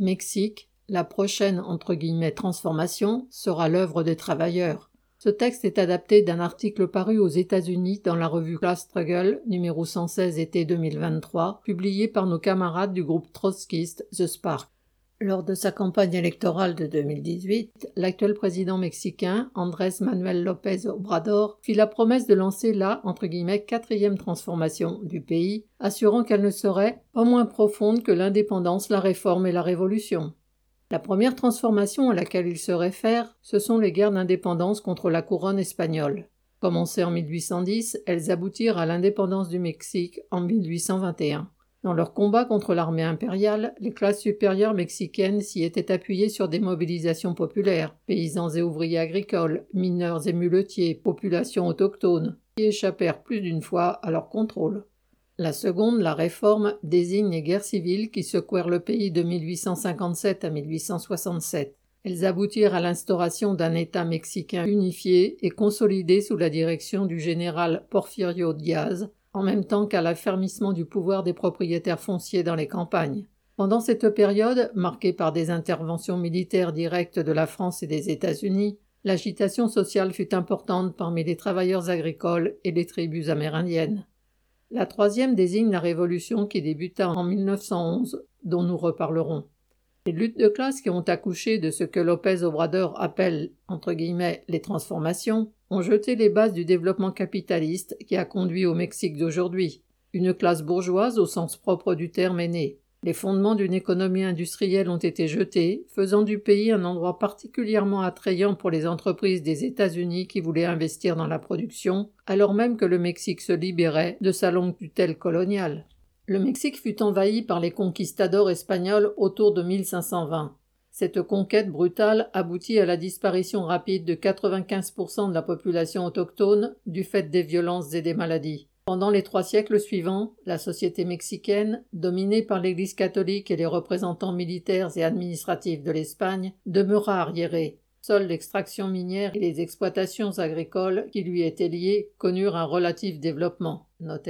Mexique, la prochaine entre guillemets transformation sera l'œuvre des travailleurs. Ce texte est adapté d'un article paru aux États-Unis dans la revue Class Struggle numéro 116 été 2023, publié par nos camarades du groupe trotskiste The Spark. Lors de sa campagne électorale de 2018, l'actuel président mexicain, Andrés Manuel López Obrador, fit la promesse de lancer la quatrième transformation du pays, assurant qu'elle ne serait pas moins profonde que l'indépendance, la réforme et la révolution. La première transformation à laquelle il se réfère, ce sont les guerres d'indépendance contre la couronne espagnole. Commencées en 1810, elles aboutirent à l'indépendance du Mexique en 1821. Dans leur combat contre l'armée impériale, les classes supérieures mexicaines s'y étaient appuyées sur des mobilisations populaires, paysans et ouvriers agricoles, mineurs et muletiers, populations autochtones, qui échappèrent plus d'une fois à leur contrôle. La seconde, la réforme, désigne les guerres civiles qui secouèrent le pays de 1857 à 1867. Elles aboutirent à l'instauration d'un État mexicain unifié et consolidé sous la direction du général Porfirio Diaz, en même temps qu'à l'affermissement du pouvoir des propriétaires fonciers dans les campagnes. Pendant cette période, marquée par des interventions militaires directes de la France et des États-Unis, l'agitation sociale fut importante parmi les travailleurs agricoles et les tribus amérindiennes. La troisième désigne la révolution qui débuta en 1911, dont nous reparlerons. Les luttes de classe qui ont accouché de ce que Lopez Obrador appelle entre guillemets les transformations ont jeté les bases du développement capitaliste qui a conduit au Mexique d'aujourd'hui. Une classe bourgeoise au sens propre du terme est née. Les fondements d'une économie industrielle ont été jetés, faisant du pays un endroit particulièrement attrayant pour les entreprises des États-Unis qui voulaient investir dans la production, alors même que le Mexique se libérait de sa longue tutelle coloniale. Le Mexique fut envahi par les conquistadors espagnols autour de 1520. Cette conquête brutale aboutit à la disparition rapide de 95% de la population autochtone du fait des violences et des maladies. Pendant les trois siècles suivants, la société mexicaine, dominée par l'Église catholique et les représentants militaires et administratifs de l'Espagne, demeura arriérée. Seule l'extraction minière et les exploitations agricoles qui lui étaient liées connurent un relatif développement, note.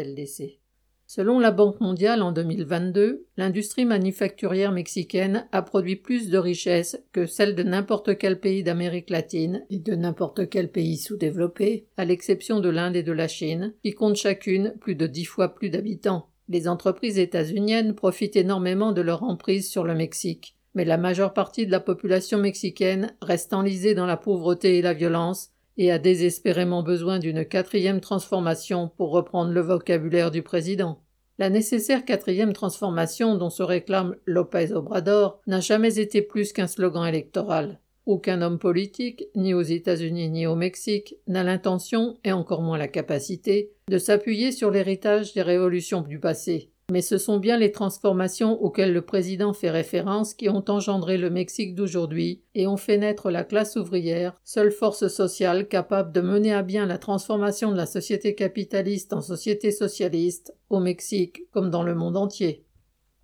Selon la Banque mondiale en 2022, l'industrie manufacturière mexicaine a produit plus de richesses que celle de n'importe quel pays d'Amérique latine et de n'importe quel pays sous-développé, à l'exception de l'Inde et de la Chine, qui comptent chacune plus de dix fois plus d'habitants. Les entreprises états-uniennes profitent énormément de leur emprise sur le Mexique, mais la majeure partie de la population mexicaine reste enlisée dans la pauvreté et la violence, et a désespérément besoin d'une quatrième transformation pour reprendre le vocabulaire du président. La nécessaire quatrième transformation dont se réclame Lopez Obrador n'a jamais été plus qu'un slogan électoral. Aucun homme politique, ni aux États-Unis ni au Mexique, n'a l'intention, et encore moins la capacité, de s'appuyer sur l'héritage des révolutions du passé. Mais ce sont bien les transformations auxquelles le président fait référence qui ont engendré le Mexique d'aujourd'hui et ont fait naître la classe ouvrière, seule force sociale capable de mener à bien la transformation de la société capitaliste en société socialiste, au Mexique comme dans le monde entier.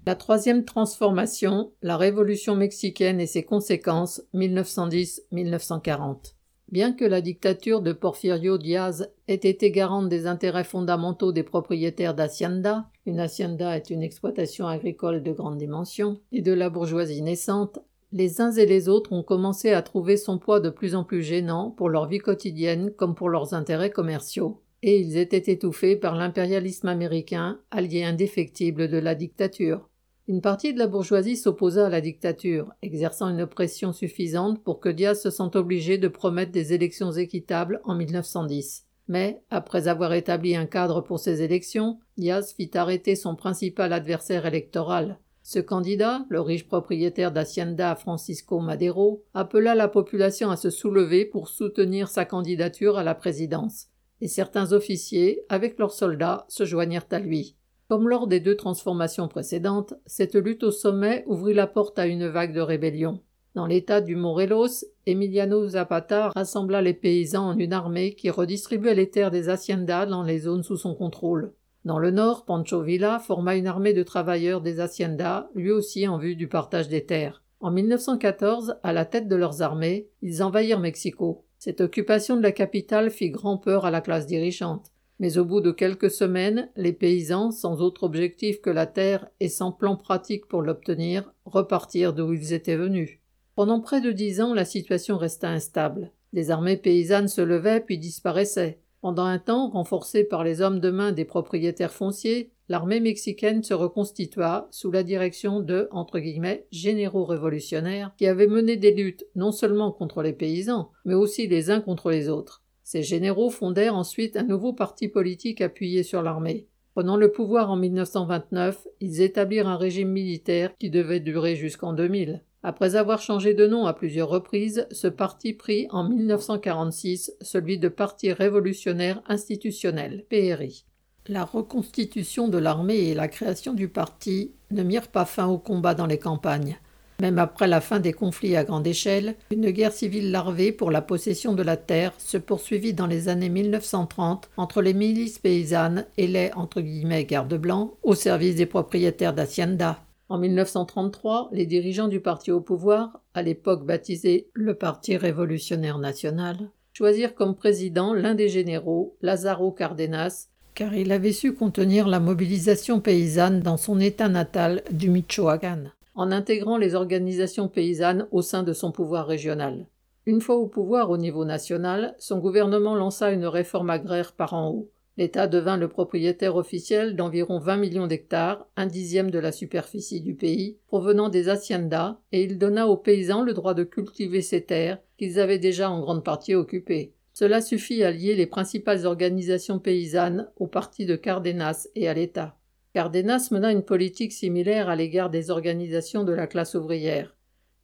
La troisième transformation, la révolution mexicaine et ses conséquences 1910-1940. Bien que la dictature de Porfirio Diaz ait été garante des intérêts fondamentaux des propriétaires d'hacienda, une hacienda est une exploitation agricole de grande dimension, et de la bourgeoisie naissante, les uns et les autres ont commencé à trouver son poids de plus en plus gênant pour leur vie quotidienne comme pour leurs intérêts commerciaux, et ils étaient étouffés par l'impérialisme américain, allié indéfectible de la dictature. Une partie de la bourgeoisie s'opposa à la dictature, exerçant une pression suffisante pour que Diaz se sente obligé de promettre des élections équitables en 1910. Mais, après avoir établi un cadre pour ces élections, Diaz fit arrêter son principal adversaire électoral. Ce candidat, le riche propriétaire d'Hacienda Francisco Madero, appela la population à se soulever pour soutenir sa candidature à la présidence, et certains officiers, avec leurs soldats, se joignirent à lui. Comme lors des deux transformations précédentes, cette lutte au sommet ouvrit la porte à une vague de rébellion. Dans l'état du Morelos, Emiliano Zapata rassembla les paysans en une armée qui redistribuait les terres des haciendas dans les zones sous son contrôle. Dans le nord, Pancho Villa forma une armée de travailleurs des haciendas, lui aussi en vue du partage des terres. En 1914, à la tête de leurs armées, ils envahirent Mexico. Cette occupation de la capitale fit grand peur à la classe dirigeante. Mais au bout de quelques semaines, les paysans, sans autre objectif que la terre et sans plan pratique pour l'obtenir, repartirent d'où ils étaient venus. Pendant près de dix ans, la situation resta instable. Les armées paysannes se levaient puis disparaissaient. Pendant un temps, renforcée par les hommes de main des propriétaires fonciers, l'armée mexicaine se reconstitua sous la direction de entre guillemets, généraux révolutionnaires qui avaient mené des luttes non seulement contre les paysans, mais aussi les uns contre les autres. Ces généraux fondèrent ensuite un nouveau parti politique appuyé sur l'armée. Prenant le pouvoir en 1929, ils établirent un régime militaire qui devait durer jusqu'en 2000. Après avoir changé de nom à plusieurs reprises, ce parti prit en 1946 celui de Parti révolutionnaire institutionnel, PRI. La reconstitution de l'armée et la création du parti ne mirent pas fin au combat dans les campagnes. Même après la fin des conflits à grande échelle, une guerre civile larvée pour la possession de la terre se poursuivit dans les années 1930 entre les milices paysannes et les entre guillemets gardes blancs au service des propriétaires d'Hacienda. En 1933, les dirigeants du parti au pouvoir, à l'époque baptisé le Parti révolutionnaire national, choisirent comme président l'un des généraux, Lázaro Cárdenas, car il avait su contenir la mobilisation paysanne dans son état natal du Michoacán, en intégrant les organisations paysannes au sein de son pouvoir régional. Une fois au pouvoir au niveau national, son gouvernement lança une réforme agraire par en haut. L'État devint le propriétaire officiel d'environ 20 millions d'hectares, un dixième de la superficie du pays, provenant des haciendas, et il donna aux paysans le droit de cultiver ces terres qu'ils avaient déjà en grande partie occupées. Cela suffit à lier les principales organisations paysannes au parti de Cardenas et à l'État. Cardenas mena une politique similaire à l'égard des organisations de la classe ouvrière.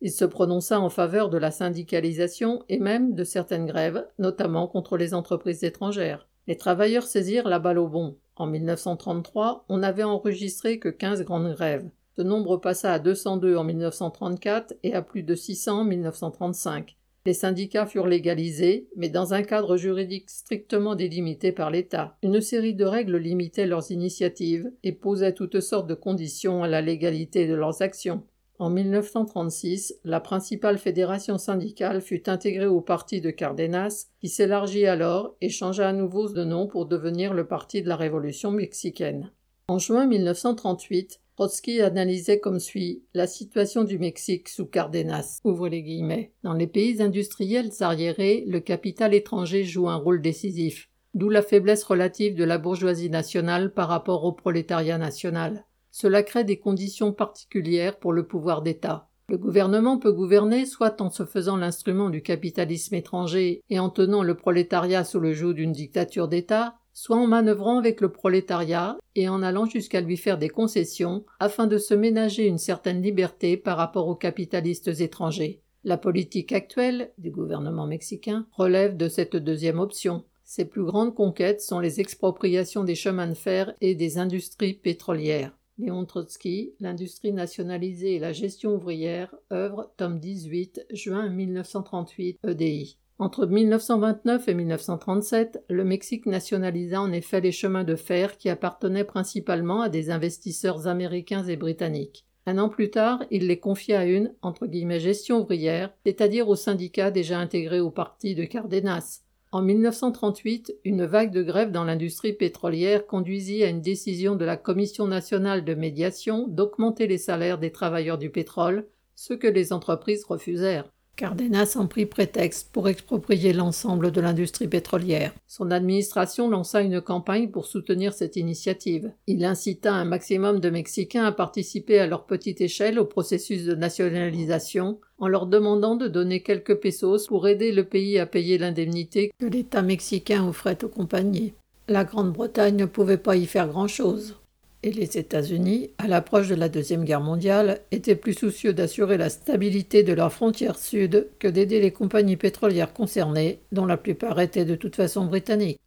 Il se prononça en faveur de la syndicalisation et même de certaines grèves, notamment contre les entreprises étrangères. Les travailleurs saisirent la balle au bon. En 1933, on n'avait enregistré que 15 grandes grèves. Ce nombre passa à 202 en 1934 et à plus de 600 en 1935. Les syndicats furent légalisés, mais dans un cadre juridique strictement délimité par l'État. Une série de règles limitait leurs initiatives et posait toutes sortes de conditions à la légalité de leurs actions. En 1936, la principale fédération syndicale fut intégrée au parti de Cardenas, qui s'élargit alors et changea à nouveau de nom pour devenir le Parti de la Révolution mexicaine. En juin 1938, Trotsky analysait comme suit la situation du Mexique sous Cardenas. Ouvre les guillemets. Dans les pays industriels arriérés, le capital étranger joue un rôle décisif, d'où la faiblesse relative de la bourgeoisie nationale par rapport au prolétariat national. Cela crée des conditions particulières pour le pouvoir d'État. Le gouvernement peut gouverner soit en se faisant l'instrument du capitalisme étranger et en tenant le prolétariat sous le joug d'une dictature d'État, soit en manœuvrant avec le prolétariat et en allant jusqu'à lui faire des concessions afin de se ménager une certaine liberté par rapport aux capitalistes étrangers. La politique actuelle du gouvernement mexicain relève de cette deuxième option. Ses plus grandes conquêtes sont les expropriations des chemins de fer et des industries pétrolières. Léon Trotsky, L'industrie nationalisée et la gestion ouvrière, œuvre, tome 18, juin 1938, EDI. Entre 1929 et 1937, le Mexique nationalisa en effet les chemins de fer qui appartenaient principalement à des investisseurs américains et britanniques. Un an plus tard, il les confia à une entre gestion ouvrière, c'est-à-dire au syndicat déjà intégré au parti de Cardenas. En 1938, une vague de grève dans l'industrie pétrolière conduisit à une décision de la Commission nationale de médiation d'augmenter les salaires des travailleurs du pétrole, ce que les entreprises refusèrent. Cardenas en prit prétexte pour exproprier l'ensemble de l'industrie pétrolière. Son administration lança une campagne pour soutenir cette initiative. Il incita un maximum de Mexicains à participer à leur petite échelle au processus de nationalisation en leur demandant de donner quelques pesos pour aider le pays à payer l'indemnité que l'État mexicain offrait aux compagnies. La Grande-Bretagne ne pouvait pas y faire grand-chose et les États-Unis, à l'approche de la Deuxième Guerre mondiale, étaient plus soucieux d'assurer la stabilité de leurs frontières sud que d'aider les compagnies pétrolières concernées, dont la plupart étaient de toute façon britanniques.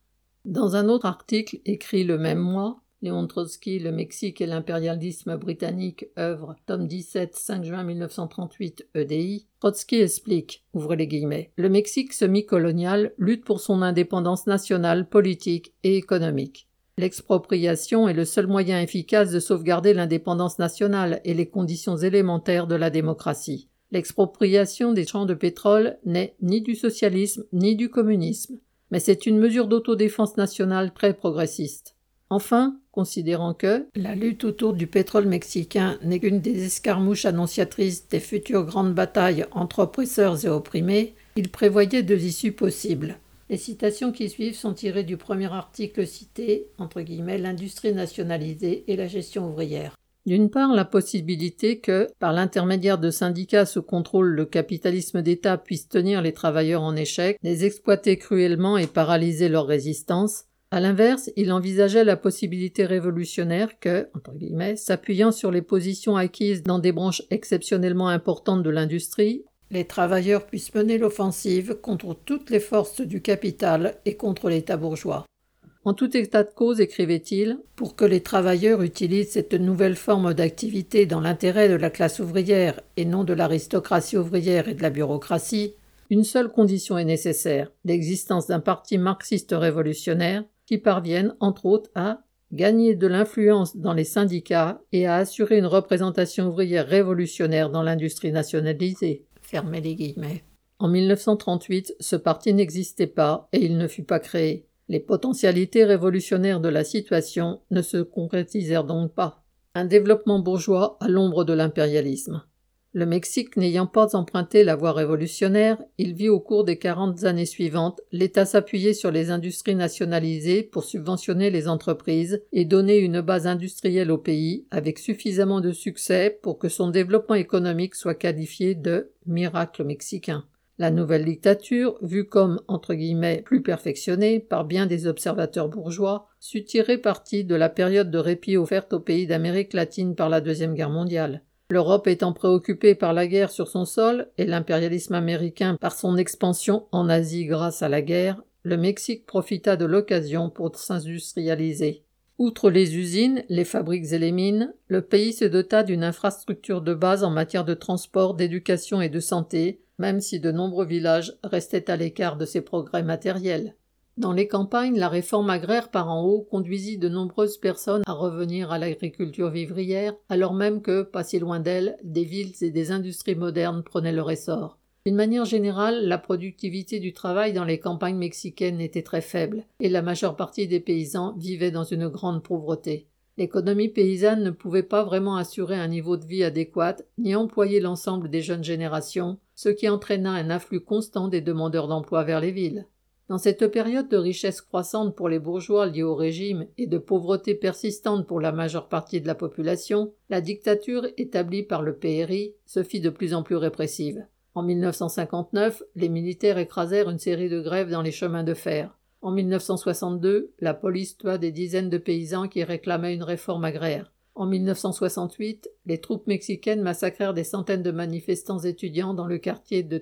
Dans un autre article écrit le même mois, Léon Trotsky, Le Mexique et l'impérialisme britannique, œuvre, tome 17, 5 juin 1938, EDI, Trotsky explique, ouvrez les guillemets, Le Mexique semi-colonial lutte pour son indépendance nationale, politique et économique. L'expropriation est le seul moyen efficace de sauvegarder l'indépendance nationale et les conditions élémentaires de la démocratie. L'expropriation des champs de pétrole n'est ni du socialisme ni du communisme. Mais c'est une mesure d'autodéfense nationale très progressiste. Enfin, considérant que la lutte autour du pétrole mexicain n'est qu'une des escarmouches annonciatrices des futures grandes batailles entre oppresseurs et opprimés, il prévoyait deux issues possibles. Les citations qui suivent sont tirées du premier article cité, entre guillemets, l'industrie nationalisée et la gestion ouvrière. D'une part, la possibilité que, par l'intermédiaire de syndicats sous contrôle le capitalisme d'État puisse tenir les travailleurs en échec, les exploiter cruellement et paralyser leur résistance. À l'inverse, il envisageait la possibilité révolutionnaire que, entre guillemets, s'appuyant sur les positions acquises dans des branches exceptionnellement importantes de l'industrie, les travailleurs puissent mener l'offensive contre toutes les forces du capital et contre l'État bourgeois. En tout état de cause, écrivait-il, pour que les travailleurs utilisent cette nouvelle forme d'activité dans l'intérêt de la classe ouvrière et non de l'aristocratie ouvrière et de la bureaucratie, une seule condition est nécessaire, l'existence d'un parti marxiste révolutionnaire qui parvienne, entre autres, à gagner de l'influence dans les syndicats et à assurer une représentation ouvrière révolutionnaire dans l'industrie nationalisée. En 1938, ce parti n'existait pas et il ne fut pas créé. Les potentialités révolutionnaires de la situation ne se concrétisèrent donc pas. Un développement bourgeois à l'ombre de l'impérialisme. Le Mexique n'ayant pas emprunté la voie révolutionnaire, il vit au cours des quarante années suivantes l'État s'appuyer sur les industries nationalisées pour subventionner les entreprises et donner une base industrielle au pays avec suffisamment de succès pour que son développement économique soit qualifié de miracle mexicain. La nouvelle dictature, vue comme entre guillemets plus perfectionnée par bien des observateurs bourgeois, sut tirer parti de la période de répit offerte aux pays d'Amérique latine par la Deuxième Guerre mondiale. L'Europe étant préoccupée par la guerre sur son sol et l'impérialisme américain par son expansion en Asie grâce à la guerre, le Mexique profita de l'occasion pour s'industrialiser. Outre les usines, les fabriques et les mines, le pays se dota d'une infrastructure de base en matière de transport, d'éducation et de santé, même si de nombreux villages restaient à l'écart de ces progrès matériels. Dans les campagnes, la réforme agraire par en haut conduisit de nombreuses personnes à revenir à l'agriculture vivrière, alors même que, pas si loin d'elles, des villes et des industries modernes prenaient leur essor. D'une manière générale, la productivité du travail dans les campagnes mexicaines était très faible, et la majeure partie des paysans vivaient dans une grande pauvreté. L'économie paysanne ne pouvait pas vraiment assurer un niveau de vie adéquat, ni employer l'ensemble des jeunes générations, ce qui entraîna un afflux constant des demandeurs d'emploi vers les villes. Dans cette période de richesse croissante pour les bourgeois liés au régime et de pauvreté persistante pour la majeure partie de la population, la dictature établie par le PRI se fit de plus en plus répressive. En 1959, les militaires écrasèrent une série de grèves dans les chemins de fer. En 1962, la police tua des dizaines de paysans qui réclamaient une réforme agraire. En 1968, les troupes mexicaines massacrèrent des centaines de manifestants étudiants dans le quartier de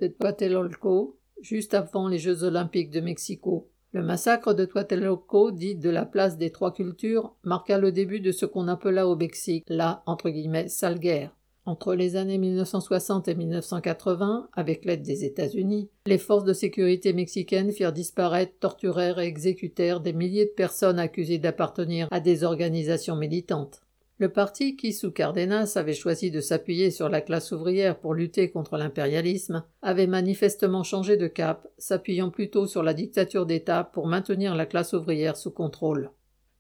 juste avant les Jeux olympiques de Mexico. Le massacre de Tlatelolco, dit de la place des trois cultures, marqua le début de ce qu'on appela au Mexique la entre guillemets sale guerre. Entre les années 1960 et 1980, avec l'aide des États-Unis, les forces de sécurité mexicaines firent disparaître, torturèrent et exécutèrent des milliers de personnes accusées d'appartenir à des organisations militantes. Le parti qui, sous Cardenas, avait choisi de s'appuyer sur la classe ouvrière pour lutter contre l'impérialisme, avait manifestement changé de cap, s'appuyant plutôt sur la dictature d'État pour maintenir la classe ouvrière sous contrôle,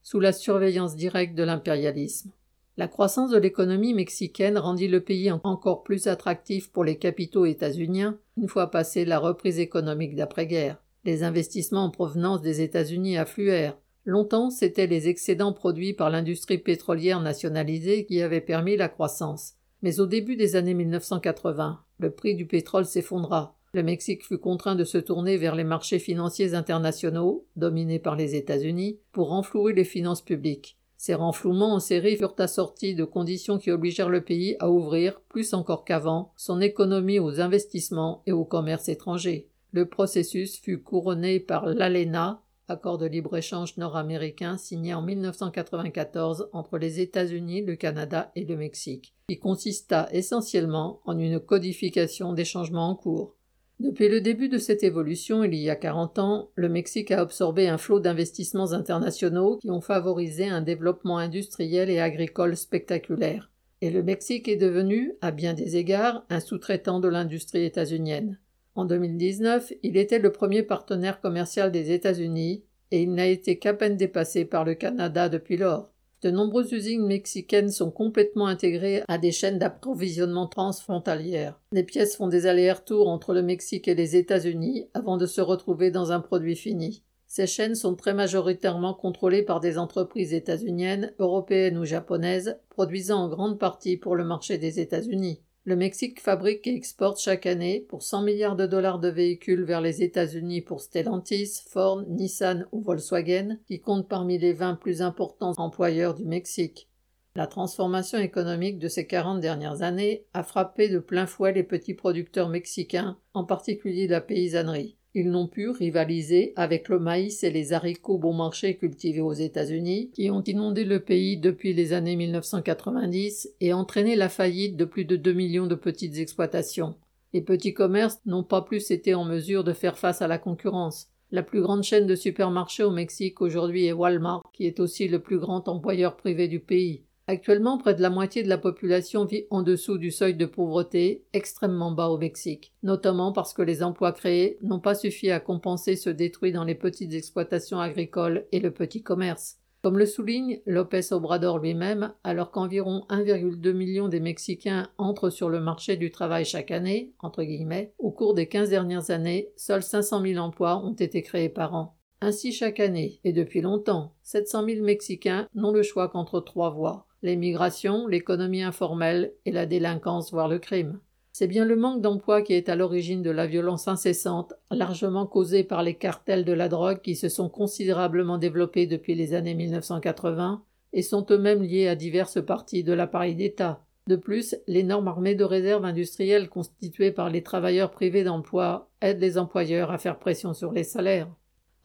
sous la surveillance directe de l'impérialisme. La croissance de l'économie mexicaine rendit le pays encore plus attractif pour les capitaux états-uniens une fois passée la reprise économique d'après-guerre. Les investissements en provenance des États-Unis affluèrent. Longtemps, c'étaient les excédents produits par l'industrie pétrolière nationalisée qui avaient permis la croissance. Mais au début des années 1980, le prix du pétrole s'effondra. Le Mexique fut contraint de se tourner vers les marchés financiers internationaux, dominés par les États-Unis, pour renflouer les finances publiques. Ces renflouements en série furent assortis de conditions qui obligèrent le pays à ouvrir, plus encore qu'avant, son économie aux investissements et au commerce étranger. Le processus fut couronné par l'ALENA, accord de libre-échange nord-américain signé en 1994 entre les États-Unis, le Canada et le Mexique, qui consista essentiellement en une codification des changements en cours. Depuis le début de cette évolution, il y a 40 ans, le Mexique a absorbé un flot d'investissements internationaux qui ont favorisé un développement industriel et agricole spectaculaire. Et le Mexique est devenu, à bien des égards, un sous-traitant de l'industrie états-unienne. En 2019, il était le premier partenaire commercial des États-Unis et il n'a été qu'à peine dépassé par le Canada depuis lors. De nombreuses usines mexicaines sont complètement intégrées à des chaînes d'approvisionnement transfrontalières. Les pièces font des allers-retours entre le Mexique et les États-Unis avant de se retrouver dans un produit fini. Ces chaînes sont très majoritairement contrôlées par des entreprises états-uniennes, européennes ou japonaises, produisant en grande partie pour le marché des États-Unis. Le Mexique fabrique et exporte chaque année pour 100 milliards de dollars de véhicules vers les États-Unis pour Stellantis, Ford, Nissan ou Volkswagen, qui comptent parmi les 20 plus importants employeurs du Mexique. La transformation économique de ces 40 dernières années a frappé de plein fouet les petits producteurs mexicains, en particulier la paysannerie. Ils n'ont pu rivaliser avec le maïs et les haricots bon marché cultivés aux États-Unis, qui ont inondé le pays depuis les années 1990 et entraîné la faillite de plus de 2 millions de petites exploitations. Les petits commerces n'ont pas plus été en mesure de faire face à la concurrence. La plus grande chaîne de supermarchés au Mexique aujourd'hui est Walmart, qui est aussi le plus grand employeur privé du pays. Actuellement, près de la moitié de la population vit en dessous du seuil de pauvreté, extrêmement bas au Mexique, notamment parce que les emplois créés n'ont pas suffi à compenser ceux détruits dans les petites exploitations agricoles et le petit commerce. Comme le souligne Lopez Obrador lui-même, alors qu'environ 1,2 million des Mexicains entrent sur le marché du travail chaque année, entre guillemets, au cours des 15 dernières années, seuls 500 000 emplois ont été créés par an. Ainsi chaque année, et depuis longtemps, 700 000 Mexicains n'ont le choix qu'entre trois voies l'émigration, l'économie informelle et la délinquance, voire le crime. C'est bien le manque d'emploi qui est à l'origine de la violence incessante, largement causée par les cartels de la drogue qui se sont considérablement développés depuis les années 1980 et sont eux-mêmes liés à diverses parties de l'appareil d'État. De plus, l'énorme armée de réserve industrielle constituée par les travailleurs privés d'emploi aide les employeurs à faire pression sur les salaires.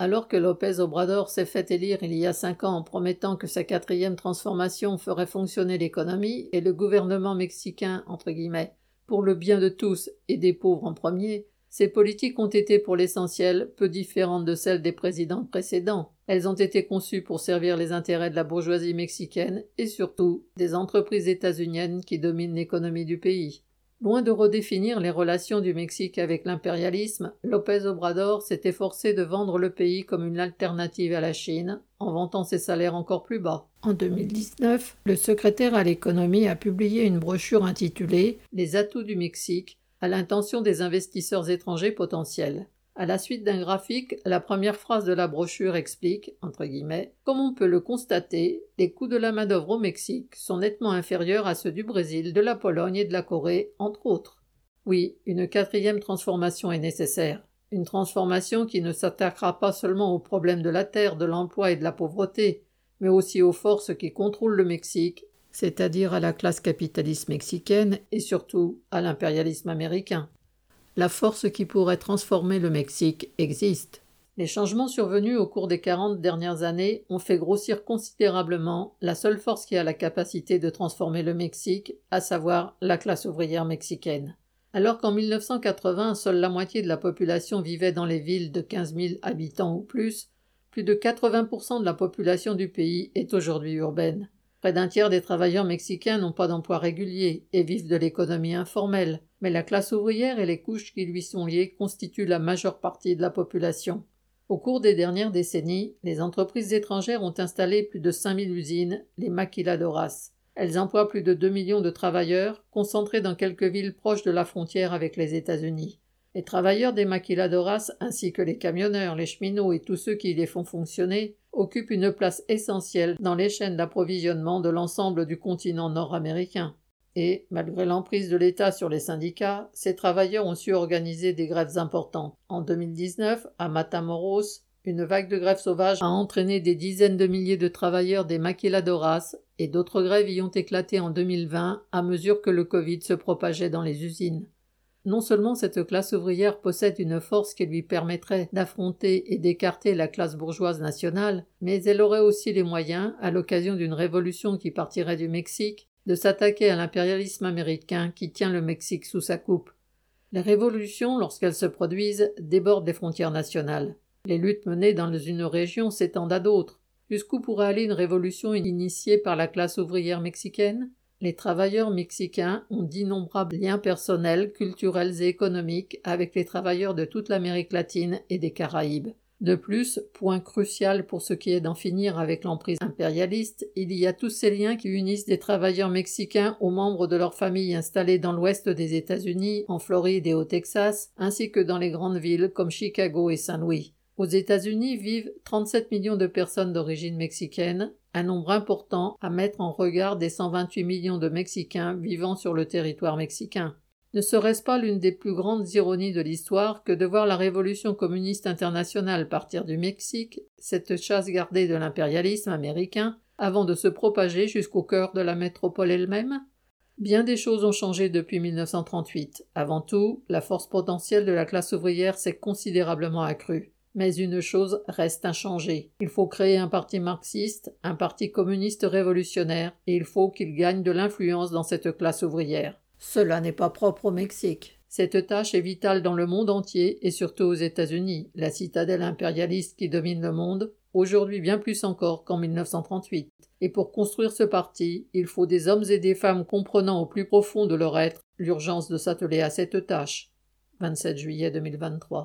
Alors que Lopez Obrador s'est fait élire il y a cinq ans en promettant que sa quatrième transformation ferait fonctionner l'économie et le gouvernement mexicain, entre guillemets, pour le bien de tous et des pauvres en premier, ces politiques ont été pour l'essentiel peu différentes de celles des présidents précédents. Elles ont été conçues pour servir les intérêts de la bourgeoisie mexicaine et surtout des entreprises états-uniennes qui dominent l'économie du pays. Loin de redéfinir les relations du Mexique avec l'impérialisme, López Obrador s'est efforcé de vendre le pays comme une alternative à la Chine, en vantant ses salaires encore plus bas. En 2019, le secrétaire à l'économie a publié une brochure intitulée Les atouts du Mexique à l'intention des investisseurs étrangers potentiels. À la suite d'un graphique, la première phrase de la brochure explique, entre guillemets, Comme on peut le constater, les coûts de la main-d'œuvre au Mexique sont nettement inférieurs à ceux du Brésil, de la Pologne et de la Corée, entre autres. Oui, une quatrième transformation est nécessaire. Une transformation qui ne s'attaquera pas seulement aux problèmes de la terre, de l'emploi et de la pauvreté, mais aussi aux forces qui contrôlent le Mexique, c'est-à-dire à la classe capitaliste mexicaine et surtout à l'impérialisme américain la force qui pourrait transformer le Mexique existe. Les changements survenus au cours des quarante dernières années ont fait grossir considérablement la seule force qui a la capacité de transformer le Mexique, à savoir la classe ouvrière mexicaine. Alors qu'en 1980, seule la moitié de la population vivait dans les villes de 15 000 habitants ou plus, plus de 80% de la population du pays est aujourd'hui urbaine. Près d'un tiers des travailleurs mexicains n'ont pas d'emploi régulier et vivent de l'économie informelle, mais la classe ouvrière et les couches qui lui sont liées constituent la majeure partie de la population. Au cours des dernières décennies, les entreprises étrangères ont installé plus de 5000 usines, les maquiladoras. Elles emploient plus de 2 millions de travailleurs, concentrés dans quelques villes proches de la frontière avec les États-Unis. Les travailleurs des maquiladoras, ainsi que les camionneurs, les cheminots et tous ceux qui les font fonctionner, occupent une place essentielle dans les chaînes d'approvisionnement de l'ensemble du continent nord-américain. Et, malgré l'emprise de l'État sur les syndicats, ces travailleurs ont su organiser des grèves importantes. En 2019, à Matamoros, une vague de grèves sauvages a entraîné des dizaines de milliers de travailleurs des maquiladoras et d'autres grèves y ont éclaté en 2020 à mesure que le Covid se propageait dans les usines. Non seulement cette classe ouvrière possède une force qui lui permettrait d'affronter et d'écarter la classe bourgeoise nationale, mais elle aurait aussi les moyens, à l'occasion d'une révolution qui partirait du Mexique, de s'attaquer à l'impérialisme américain qui tient le Mexique sous sa coupe. Les révolutions, lorsqu'elles se produisent, débordent les frontières nationales. Les luttes menées dans une région s'étendent à d'autres. Jusqu'où pourrait aller une révolution initiée par la classe ouvrière mexicaine? Les travailleurs mexicains ont d'innombrables liens personnels, culturels et économiques avec les travailleurs de toute l'Amérique latine et des Caraïbes. De plus, point crucial pour ce qui est d'en finir avec l'emprise impérialiste, il y a tous ces liens qui unissent des travailleurs mexicains aux membres de leurs familles installées dans l'ouest des États-Unis, en Floride et au Texas, ainsi que dans les grandes villes comme Chicago et Saint-Louis. Aux États-Unis vivent 37 millions de personnes d'origine mexicaine, un nombre important à mettre en regard des 128 millions de Mexicains vivant sur le territoire mexicain. Ne serait-ce pas l'une des plus grandes ironies de l'histoire que de voir la révolution communiste internationale partir du Mexique, cette chasse gardée de l'impérialisme américain, avant de se propager jusqu'au cœur de la métropole elle-même? Bien des choses ont changé depuis 1938. Avant tout, la force potentielle de la classe ouvrière s'est considérablement accrue. Mais une chose reste inchangée. Il faut créer un parti marxiste, un parti communiste révolutionnaire, et il faut qu'il gagne de l'influence dans cette classe ouvrière. Cela n'est pas propre au Mexique. Cette tâche est vitale dans le monde entier et surtout aux États-Unis, la citadelle impérialiste qui domine le monde, aujourd'hui bien plus encore qu'en 1938. Et pour construire ce parti, il faut des hommes et des femmes comprenant au plus profond de leur être l'urgence de s'atteler à cette tâche. 27 juillet 2023.